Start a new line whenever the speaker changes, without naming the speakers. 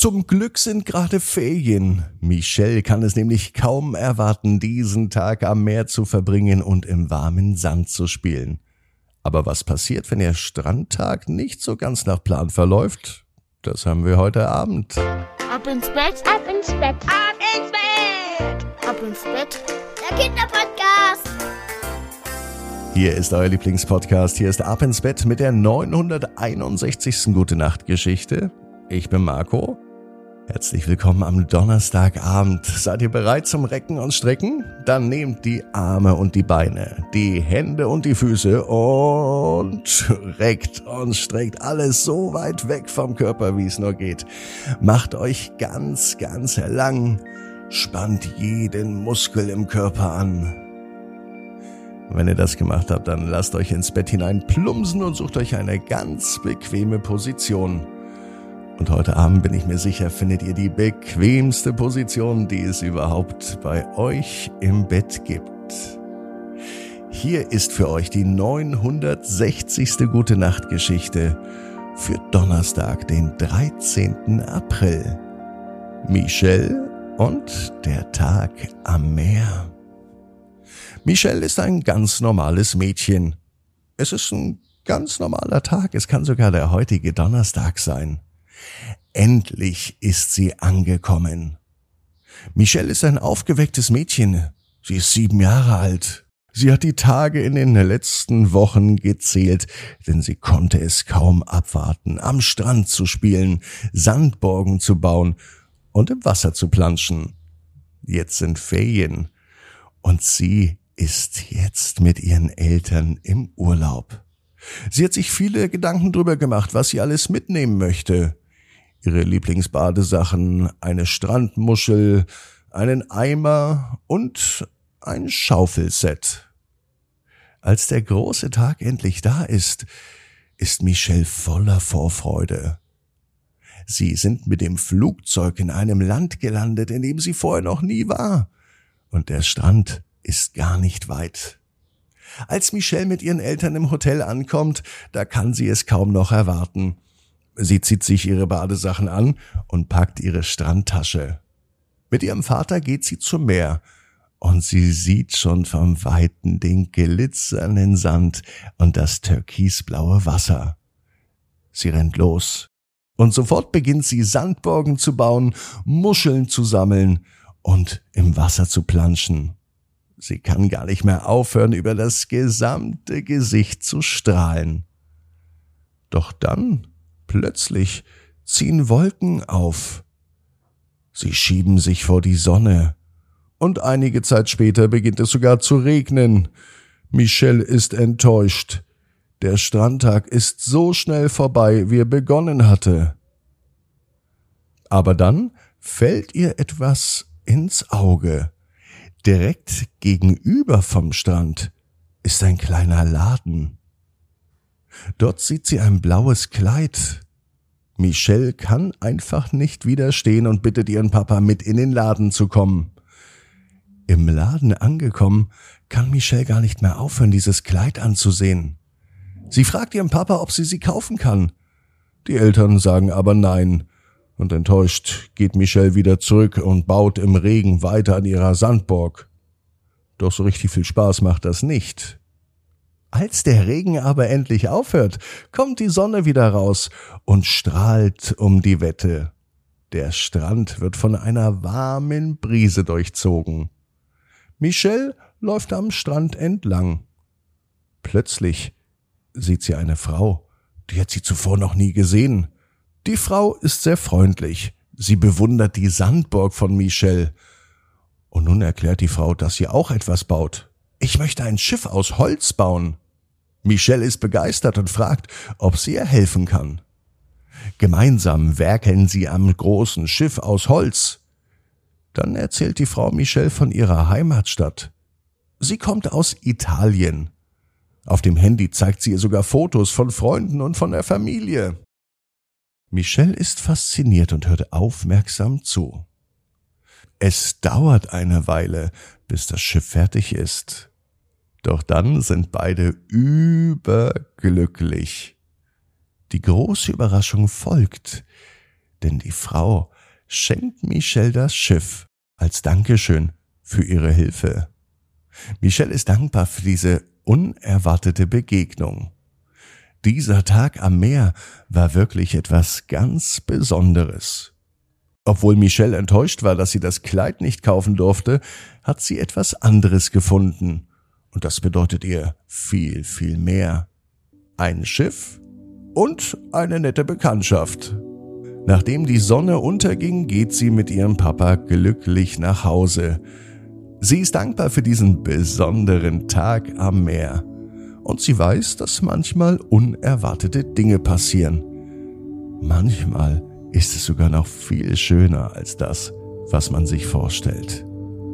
Zum Glück sind gerade Ferien. Michelle kann es nämlich kaum erwarten, diesen Tag am Meer zu verbringen und im warmen Sand zu spielen. Aber was passiert, wenn der Strandtag nicht so ganz nach Plan verläuft? Das haben wir heute Abend.
Ab ins Bett, ab ins Bett, ab ins Bett, ab ins Bett. Der Kinderpodcast.
Hier ist euer Lieblingspodcast. Hier ist Ab ins Bett mit der 961. Gute Nacht Geschichte. Ich bin Marco. Herzlich willkommen am Donnerstagabend. Seid ihr bereit zum Recken und Strecken? Dann nehmt die Arme und die Beine, die Hände und die Füße und reckt und streckt alles so weit weg vom Körper, wie es nur geht. Macht euch ganz, ganz lang. Spannt jeden Muskel im Körper an. Wenn ihr das gemacht habt, dann lasst euch ins Bett hinein plumpsen und sucht euch eine ganz bequeme Position. Und heute Abend bin ich mir sicher, findet ihr die bequemste Position, die es überhaupt bei euch im Bett gibt. Hier ist für euch die 960. Gute Nacht Geschichte für Donnerstag, den 13. April. Michelle und der Tag am Meer. Michelle ist ein ganz normales Mädchen. Es ist ein ganz normaler Tag, es kann sogar der heutige Donnerstag sein. Endlich ist sie angekommen. Michelle ist ein aufgewecktes Mädchen. Sie ist sieben Jahre alt. Sie hat die Tage in den letzten Wochen gezählt, denn sie konnte es kaum abwarten, am Strand zu spielen, Sandborgen zu bauen und im Wasser zu planschen. Jetzt sind Ferien und sie ist jetzt mit ihren Eltern im Urlaub. Sie hat sich viele Gedanken drüber gemacht, was sie alles mitnehmen möchte ihre Lieblingsbadesachen, eine Strandmuschel, einen Eimer und ein Schaufelset. Als der große Tag endlich da ist, ist Michelle voller Vorfreude. Sie sind mit dem Flugzeug in einem Land gelandet, in dem sie vorher noch nie war, und der Strand ist gar nicht weit. Als Michelle mit ihren Eltern im Hotel ankommt, da kann sie es kaum noch erwarten. Sie zieht sich ihre Badesachen an und packt ihre Strandtasche. Mit ihrem Vater geht sie zum Meer und sie sieht schon vom Weiten den glitzernden Sand und das türkisblaue Wasser. Sie rennt los. Und sofort beginnt sie Sandborgen zu bauen, Muscheln zu sammeln und im Wasser zu planschen. Sie kann gar nicht mehr aufhören, über das gesamte Gesicht zu strahlen. Doch dann Plötzlich ziehen Wolken auf. Sie schieben sich vor die Sonne. Und einige Zeit später beginnt es sogar zu regnen. Michelle ist enttäuscht. Der Strandtag ist so schnell vorbei, wie er begonnen hatte. Aber dann fällt ihr etwas ins Auge. Direkt gegenüber vom Strand ist ein kleiner Laden. Dort sieht sie ein blaues Kleid. Michelle kann einfach nicht widerstehen und bittet ihren Papa mit in den Laden zu kommen. Im Laden angekommen, kann Michelle gar nicht mehr aufhören, dieses Kleid anzusehen. Sie fragt ihren Papa, ob sie sie kaufen kann. Die Eltern sagen aber nein, und enttäuscht geht Michelle wieder zurück und baut im Regen weiter an ihrer Sandburg. Doch so richtig viel Spaß macht das nicht. Als der Regen aber endlich aufhört, kommt die Sonne wieder raus und strahlt um die Wette. Der Strand wird von einer warmen Brise durchzogen. Michelle läuft am Strand entlang. Plötzlich sieht sie eine Frau, die hat sie zuvor noch nie gesehen. Die Frau ist sehr freundlich. Sie bewundert die Sandburg von Michelle. Und nun erklärt die Frau, dass sie auch etwas baut. Ich möchte ein Schiff aus Holz bauen. Michelle ist begeistert und fragt, ob sie ihr helfen kann. Gemeinsam werkeln sie am großen Schiff aus Holz. Dann erzählt die Frau Michelle von ihrer Heimatstadt. Sie kommt aus Italien. Auf dem Handy zeigt sie ihr sogar Fotos von Freunden und von der Familie. Michelle ist fasziniert und hört aufmerksam zu. Es dauert eine Weile, bis das Schiff fertig ist. Doch dann sind beide überglücklich. Die große Überraschung folgt. denn die Frau schenkt Michelle das Schiff als Dankeschön für ihre Hilfe. Michelle ist dankbar für diese unerwartete Begegnung. Dieser Tag am Meer war wirklich etwas ganz Besonderes. Obwohl Michelle enttäuscht war, dass sie das Kleid nicht kaufen durfte, hat sie etwas anderes gefunden. Und das bedeutet ihr viel, viel mehr. Ein Schiff und eine nette Bekanntschaft. Nachdem die Sonne unterging, geht sie mit ihrem Papa glücklich nach Hause. Sie ist dankbar für diesen besonderen Tag am Meer. Und sie weiß, dass manchmal unerwartete Dinge passieren. Manchmal ist es sogar noch viel schöner als das, was man sich vorstellt.